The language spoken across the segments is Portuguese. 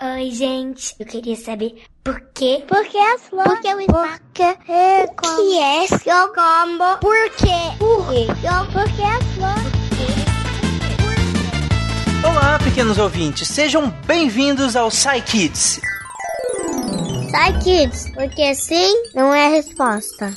Oi, gente. Eu queria saber por quê? Por que as flores? Por que o espaço? Por que é que é combo? Por quê? Por quê? Por que as flores? Olá, pequenos ouvintes. Sejam bem-vindos ao Psy Kids. Sai, kids, porque sim não é a resposta.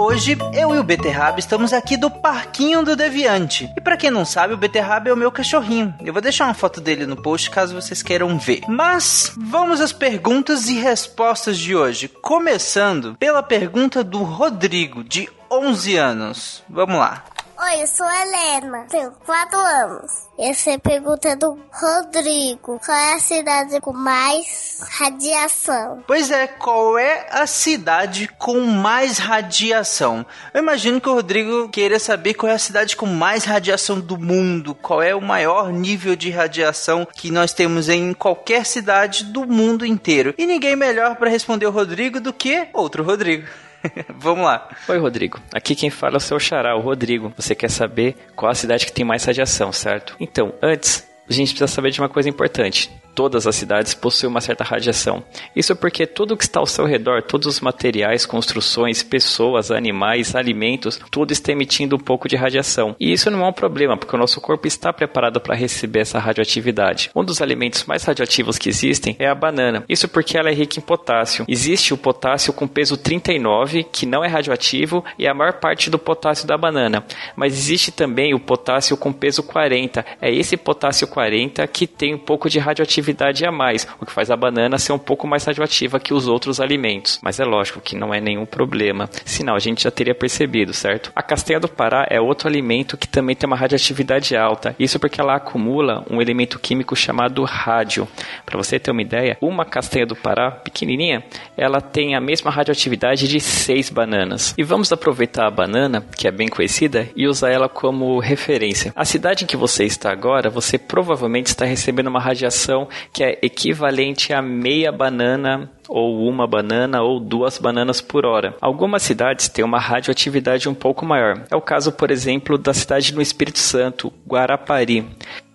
Hoje, eu e o Beterraba estamos aqui do Parquinho do Deviante. E pra quem não sabe, o Beterraba é o meu cachorrinho. Eu vou deixar uma foto dele no post caso vocês queiram ver. Mas vamos às perguntas e respostas de hoje. Começando pela pergunta do Rodrigo, de 11 anos. Vamos lá. Oi, eu sou Helena, tenho 4 anos. Essa é pergunta do Rodrigo. Qual é a cidade com mais radiação? Pois é, qual é a cidade com mais radiação? Eu imagino que o Rodrigo queira saber qual é a cidade com mais radiação do mundo, qual é o maior nível de radiação que nós temos em qualquer cidade do mundo inteiro. E ninguém melhor para responder o Rodrigo do que outro Rodrigo. Vamos lá. Oi, Rodrigo. Aqui quem fala é o seu xará, o Rodrigo. Você quer saber qual a cidade que tem mais radiação, certo? Então, antes, a gente precisa saber de uma coisa importante. Todas as cidades possuem uma certa radiação. Isso porque tudo que está ao seu redor, todos os materiais, construções, pessoas, animais, alimentos, tudo está emitindo um pouco de radiação. E isso não é um problema, porque o nosso corpo está preparado para receber essa radioatividade. Um dos alimentos mais radioativos que existem é a banana. Isso porque ela é rica em potássio. Existe o potássio com peso 39, que não é radioativo, e é a maior parte do potássio da banana. Mas existe também o potássio com peso 40. É esse potássio 40 que tem um pouco de radioatividade a mais, o que faz a banana ser um pouco mais radioativa que os outros alimentos. Mas é lógico que não é nenhum problema, senão a gente já teria percebido, certo? A castanha do Pará é outro alimento que também tem uma radioatividade alta, isso porque ela acumula um elemento químico chamado rádio. Para você ter uma ideia, uma castanha do Pará, pequenininha, ela tem a mesma radioatividade de seis bananas. E vamos aproveitar a banana, que é bem conhecida, e usar ela como referência. A cidade em que você está agora, você provavelmente está recebendo uma radiação que é equivalente a meia banana ou uma banana ou duas bananas por hora. Algumas cidades têm uma radioatividade um pouco maior. É o caso, por exemplo, da cidade no Espírito Santo, Guarapari.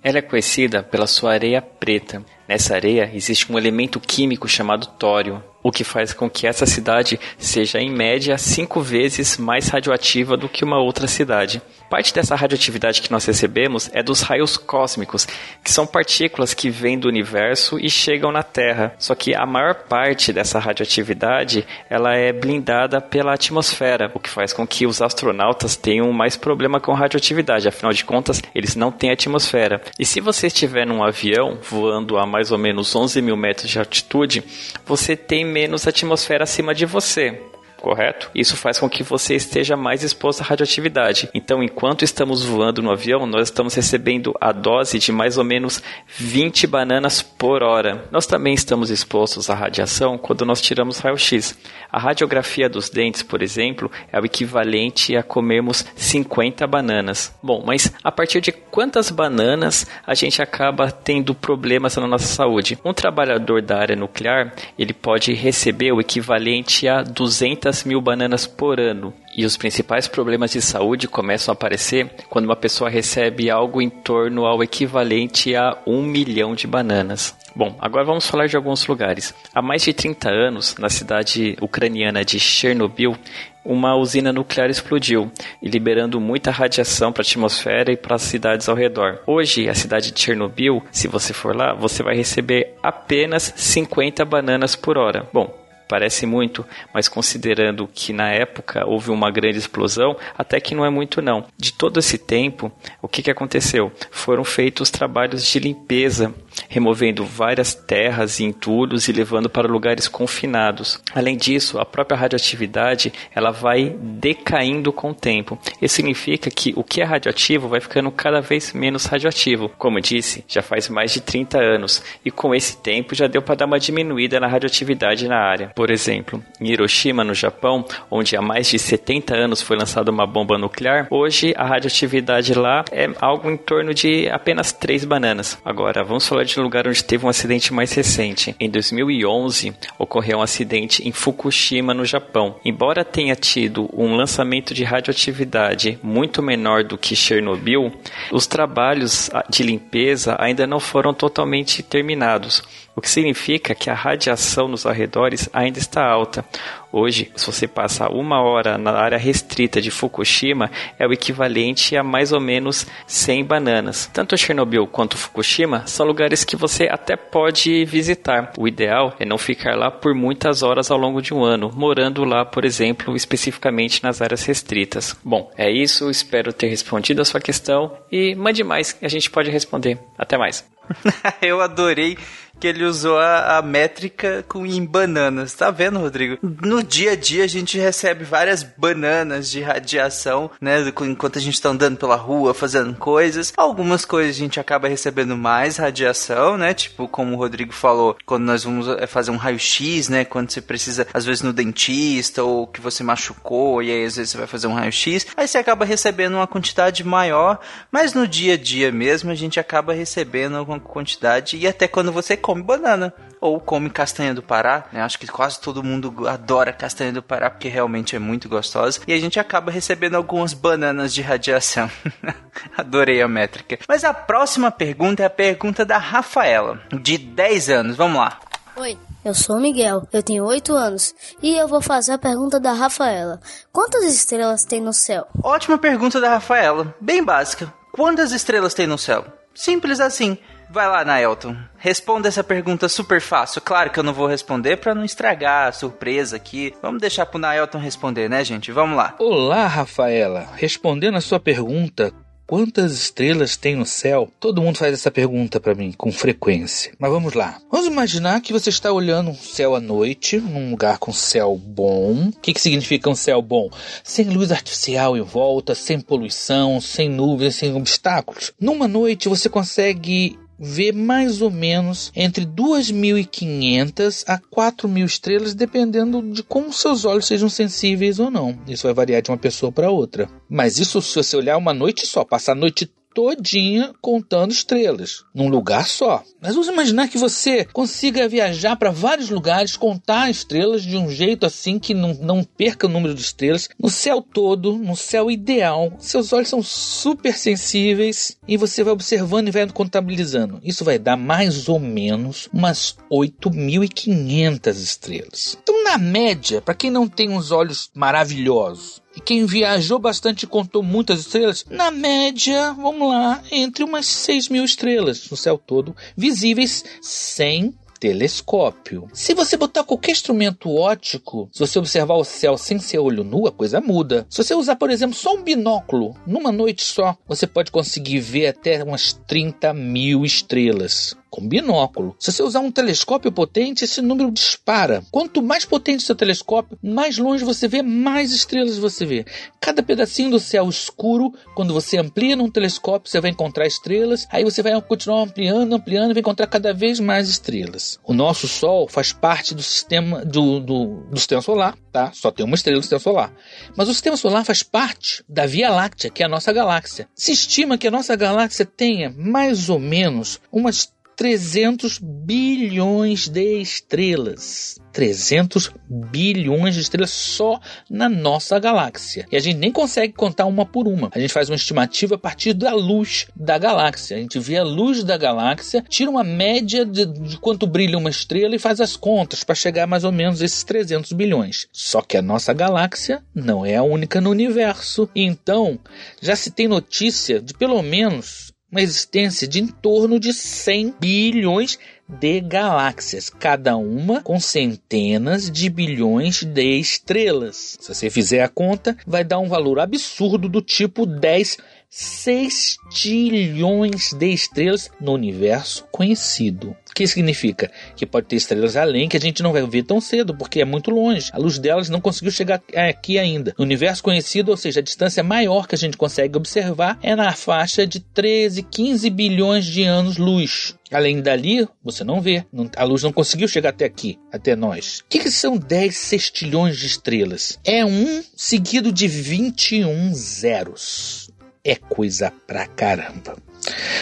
Ela é conhecida pela sua areia preta. Nessa areia existe um elemento químico chamado tório, o que faz com que essa cidade seja, em média, cinco vezes mais radioativa do que uma outra cidade. Parte dessa radioatividade que nós recebemos é dos raios cósmicos, que são partículas que vêm do universo e chegam na Terra. Só que a maior parte dessa radioatividade ela é blindada pela atmosfera, o que faz com que os astronautas tenham mais problema com radioatividade. Afinal de contas, eles não têm atmosfera. E se você estiver num avião voando a mais ou menos 11 mil metros de altitude, você tem menos atmosfera acima de você correto? Isso faz com que você esteja mais exposto à radioatividade. Então, enquanto estamos voando no avião, nós estamos recebendo a dose de mais ou menos 20 bananas por hora. Nós também estamos expostos à radiação quando nós tiramos raio-x. A radiografia dos dentes, por exemplo, é o equivalente a comermos 50 bananas. Bom, mas a partir de quantas bananas a gente acaba tendo problemas na nossa saúde? Um trabalhador da área nuclear, ele pode receber o equivalente a 200 mil bananas por ano. E os principais problemas de saúde começam a aparecer quando uma pessoa recebe algo em torno ao equivalente a um milhão de bananas. Bom, agora vamos falar de alguns lugares. Há mais de 30 anos, na cidade ucraniana de Chernobyl, uma usina nuclear explodiu, liberando muita radiação para a atmosfera e para as cidades ao redor. Hoje, a cidade de Chernobyl, se você for lá, você vai receber apenas 50 bananas por hora. Bom, parece muito, mas considerando que na época houve uma grande explosão, até que não é muito não. De todo esse tempo, o que, que aconteceu? Foram feitos trabalhos de limpeza, removendo várias terras e entulhos e levando para lugares confinados. Além disso, a própria radioatividade ela vai decaindo com o tempo. Isso significa que o que é radioativo vai ficando cada vez menos radioativo. Como disse, já faz mais de 30 anos e com esse tempo já deu para dar uma diminuída na radioatividade na área. Por exemplo, em Hiroshima, no Japão, onde há mais de 70 anos foi lançada uma bomba nuclear, hoje a radioatividade lá é algo em torno de apenas 3 bananas. Agora, vamos falar de lugar onde teve um acidente mais recente. Em 2011, ocorreu um acidente em Fukushima, no Japão. Embora tenha tido um lançamento de radioatividade muito menor do que Chernobyl, os trabalhos de limpeza ainda não foram totalmente terminados o que significa que a radiação nos arredores ainda está alta. Hoje, se você passar uma hora na área restrita de Fukushima, é o equivalente a mais ou menos 100 bananas. Tanto Chernobyl quanto Fukushima são lugares que você até pode visitar. O ideal é não ficar lá por muitas horas ao longo de um ano, morando lá, por exemplo, especificamente nas áreas restritas. Bom, é isso. Espero ter respondido a sua questão e mande mais, a gente pode responder. Até mais. Eu adorei que ele usou a, a, métrica com, em bananas. Tá vendo, Rodrigo? No dia a dia a gente recebe várias bananas de radiação, né? Enquanto a gente tá andando pela rua, fazendo coisas. Algumas coisas a gente acaba recebendo mais radiação, né? Tipo, como o Rodrigo falou, quando nós vamos é, fazer um raio-x, né? Quando você precisa, às vezes, no dentista ou que você machucou e aí às vezes você vai fazer um raio-x. Aí você acaba recebendo uma quantidade maior, mas no dia a dia mesmo a gente acaba recebendo alguma quantidade e até quando você come come banana ou come castanha do Pará, né? Acho que quase todo mundo adora castanha do Pará porque realmente é muito gostosa e a gente acaba recebendo algumas bananas de radiação. Adorei a métrica. Mas a próxima pergunta é a pergunta da Rafaela, de 10 anos. Vamos lá. Oi, eu sou o Miguel, eu tenho 8 anos e eu vou fazer a pergunta da Rafaela. Quantas estrelas tem no céu? Ótima pergunta da Rafaela, bem básica. Quantas estrelas tem no céu? Simples assim. Vai lá, Naelton. Responda essa pergunta super fácil. Claro que eu não vou responder para não estragar a surpresa aqui. Vamos deixar pro Naelton responder, né, gente? Vamos lá. Olá, Rafaela. Respondendo a sua pergunta, Quantas estrelas tem no céu? Todo mundo faz essa pergunta para mim com frequência. Mas vamos lá. Vamos imaginar que você está olhando um céu à noite, num lugar com céu bom. O que, que significa um céu bom? Sem luz artificial em volta, sem poluição, sem nuvens, sem obstáculos. Numa noite você consegue vê mais ou menos entre 2.500 a 4.000 estrelas, dependendo de como seus olhos sejam sensíveis ou não. Isso vai variar de uma pessoa para outra. Mas isso se você olhar uma noite só, passar a noite todinha contando estrelas, num lugar só. Mas vamos imaginar que você consiga viajar para vários lugares, contar estrelas de um jeito assim que não, não perca o número de estrelas, no céu todo, no céu ideal. Seus olhos são super sensíveis e você vai observando e vai contabilizando. Isso vai dar mais ou menos umas 8.500 estrelas. Então, na média, para quem não tem uns olhos maravilhosos, e quem viajou bastante contou muitas estrelas, na média, vamos lá, entre umas 6 mil estrelas no céu todo, visíveis sem telescópio. Se você botar qualquer instrumento óptico, se você observar o céu sem ser olho nu, a coisa muda. Se você usar, por exemplo, só um binóculo, numa noite só, você pode conseguir ver até umas 30 mil estrelas com binóculo. Se você usar um telescópio potente, esse número dispara. Quanto mais potente seu telescópio, mais longe você vê, mais estrelas você vê. Cada pedacinho do céu escuro, quando você amplia num telescópio, você vai encontrar estrelas. Aí você vai continuar ampliando, ampliando e vai encontrar cada vez mais estrelas. O nosso Sol faz parte do sistema do, do, do sistema solar, tá? Só tem uma estrela no sistema solar. Mas o sistema solar faz parte da Via Láctea, que é a nossa galáxia. Se estima que a nossa galáxia tenha mais ou menos umas 300 bilhões de estrelas. 300 bilhões de estrelas só na nossa galáxia. E a gente nem consegue contar uma por uma. A gente faz uma estimativa a partir da luz da galáxia. A gente vê a luz da galáxia, tira uma média de, de quanto brilha uma estrela e faz as contas para chegar mais ou menos esses 300 bilhões. Só que a nossa galáxia não é a única no universo. Então, já se tem notícia de pelo menos uma existência de em torno de 100 bilhões de galáxias, cada uma com centenas de bilhões de estrelas. Se você fizer a conta, vai dar um valor absurdo do tipo 10 sextilhões de estrelas no universo conhecido. O que significa? Que pode ter estrelas além que a gente não vai ver tão cedo, porque é muito longe. A luz delas não conseguiu chegar aqui ainda. No universo conhecido, ou seja, a distância maior que a gente consegue observar é na faixa de 13, 15 bilhões de anos-luz. Além dali, você não vê. A luz não conseguiu chegar até aqui, até nós. O que, que são 10 sextilhões de estrelas? É um seguido de 21 zeros. É coisa pra caramba.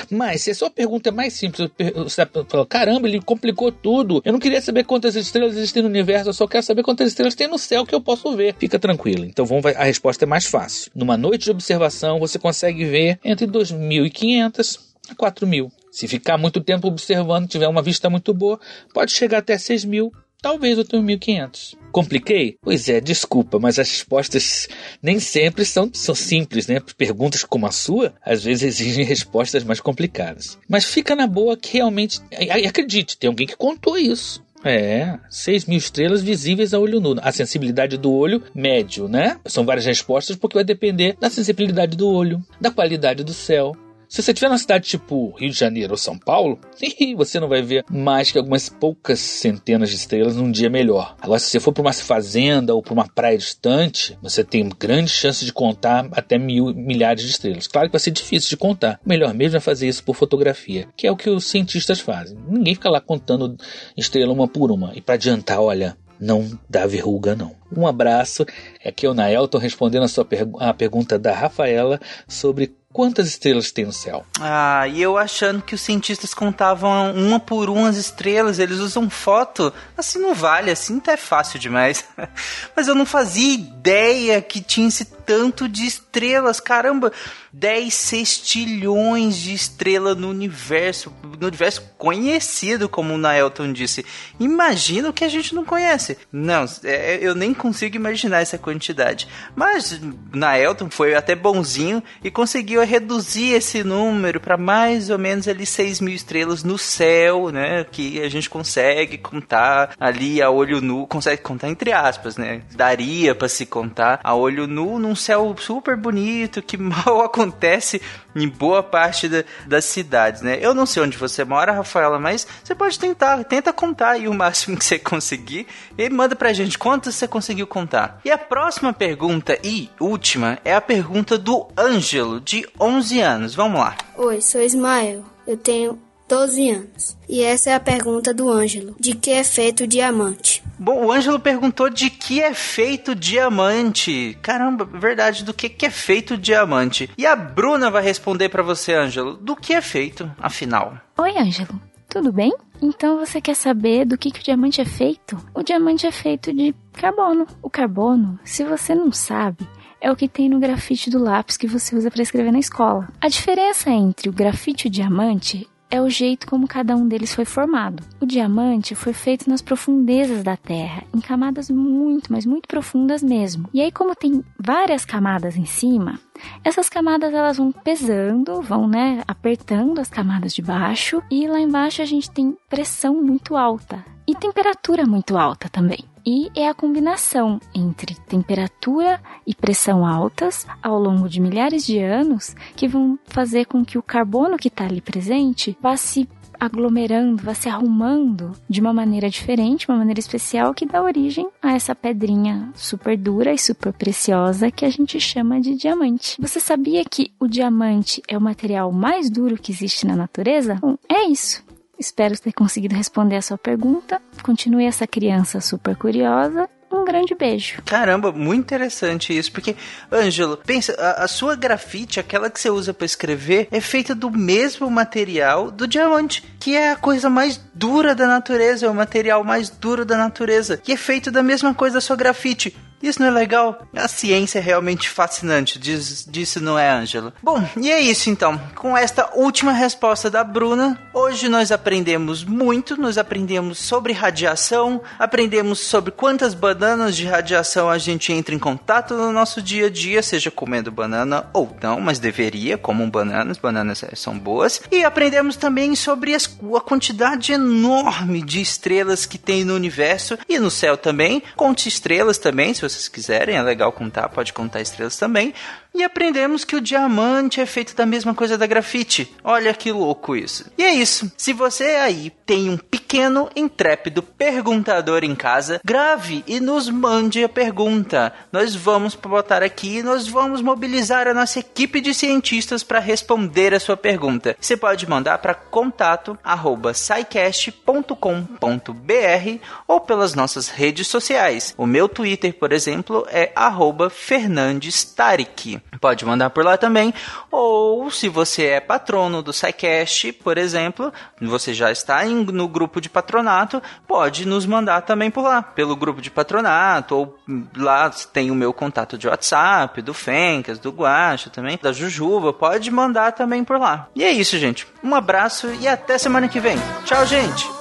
Mas se a sua pergunta é mais simples, você fala, caramba, ele complicou tudo. Eu não queria saber quantas estrelas existem no universo, eu só quero saber quantas estrelas tem no céu que eu posso ver. Fica tranquilo. Então vamos, a resposta é mais fácil. Numa noite de observação, você consegue ver entre 2.500 a 4.000. Se ficar muito tempo observando, tiver uma vista muito boa, pode chegar até 6 mil, talvez até 1.500. Compliquei? Pois é, desculpa, mas as respostas nem sempre são, são simples, né? Perguntas como a sua, às vezes exigem respostas mais complicadas. Mas fica na boa que realmente. Acredite, tem alguém que contou isso. É, 6 mil estrelas visíveis a olho nu. A sensibilidade do olho, médio, né? São várias respostas porque vai depender da sensibilidade do olho, da qualidade do céu, se você estiver numa cidade tipo Rio de Janeiro ou São Paulo, você não vai ver mais que algumas poucas centenas de estrelas num dia melhor. Agora, se você for para uma fazenda ou para uma praia distante, você tem grande chance de contar até mil, milhares de estrelas. Claro que vai ser difícil de contar. O melhor mesmo é fazer isso por fotografia, que é o que os cientistas fazem. Ninguém fica lá contando estrela uma por uma. E para adiantar, olha, não dá verruga não. Um abraço, aqui é o Nael, estou respondendo a sua pergu a pergunta da Rafaela sobre Quantas estrelas tem no céu? Ah, e eu achando que os cientistas contavam uma por uma as estrelas, eles usam foto. Assim não vale, assim até é fácil demais. Mas eu não fazia ideia que tinha esse tanto de estrelas. Caramba, 10 sextilhões de estrelas no universo, no universo conhecido, como o Naelton disse. Imagina o que a gente não conhece. Não, é, eu nem consigo imaginar essa quantidade. Mas Naelton foi até bonzinho e conseguiu reduzir esse número para mais ou menos ali 6 mil estrelas no céu, né? Que a gente consegue contar ali a olho nu, consegue contar entre aspas, né? Daria para se contar a olho nu num céu super bonito que mal acontece em boa parte da, das cidades, né? Eu não sei onde você mora, Rafaela, mas você pode tentar, tenta contar aí o máximo que você conseguir e manda pra gente quantas você conseguiu contar. E a próxima pergunta e última é a pergunta do Ângelo, de 11 anos. Vamos lá. Oi, sou Ismael. Eu tenho 12 anos. E essa é a pergunta do Ângelo: de que é feito o diamante? Bom, o Ângelo perguntou de que é feito diamante. Caramba, verdade, do que, que é feito diamante? E a Bruna vai responder para você, Ângelo, do que é feito, afinal. Oi, Ângelo. Tudo bem? Então você quer saber do que, que o diamante é feito? O diamante é feito de carbono. O carbono, se você não sabe, é o que tem no grafite do lápis que você usa para escrever na escola. A diferença entre o grafite e o diamante é o jeito como cada um deles foi formado. O diamante foi feito nas profundezas da Terra, em camadas muito, mas muito profundas mesmo. E aí, como tem várias camadas em cima, essas camadas elas vão pesando, vão, né, apertando as camadas de baixo, e lá embaixo a gente tem pressão muito alta e temperatura muito alta também e é a combinação entre temperatura e pressão altas ao longo de milhares de anos que vão fazer com que o carbono que está ali presente vá se aglomerando, vá se arrumando de uma maneira diferente, uma maneira especial que dá origem a essa pedrinha super dura e super preciosa que a gente chama de diamante. Você sabia que o diamante é o material mais duro que existe na natureza? Bom, é isso. Espero ter conseguido responder a sua pergunta. Continue essa criança super curiosa um grande beijo. Caramba, muito interessante isso, porque, Ângelo, pensa, a, a, sua grafite, aquela que você usa para escrever, é feita do mesmo material do diamante, que é a coisa mais dura da natureza, é o material mais duro da natureza, e é feito da mesma coisa da sua grafite. Isso não é legal? A ciência é realmente fascinante, diz, disse não é, Ângelo? Bom, e é isso então. Com esta última resposta da Bruna, hoje nós aprendemos muito, nós aprendemos sobre radiação, aprendemos sobre quantas bananas de radiação a gente entra em contato no nosso dia a dia, seja comendo banana ou não, mas deveria, comam bananas, bananas é, são boas. E aprendemos também sobre as, a quantidade enorme de estrelas que tem no universo e no céu também. Conte estrelas também, se você vocês quiserem, é legal contar, pode contar estrelas também. E aprendemos que o diamante é feito da mesma coisa da grafite. Olha que louco isso. E é isso. Se você aí tem um pequeno, intrépido perguntador em casa, grave e nos mande a pergunta. Nós vamos botar aqui, nós vamos mobilizar a nossa equipe de cientistas para responder a sua pergunta. Você pode mandar para contato@saicast.com.br ou pelas nossas redes sociais. O meu Twitter, por exemplo, é @fernandestarik. Pode mandar por lá também. Ou se você é patrono do SciCast, por exemplo, você já está em, no grupo de patronato, pode nos mandar também por lá, pelo grupo de patronato, ou lá tem o meu contato de WhatsApp, do Fencas, do Guacha também, da Jujuba, pode mandar também por lá. E é isso, gente. Um abraço e até semana que vem. Tchau, gente!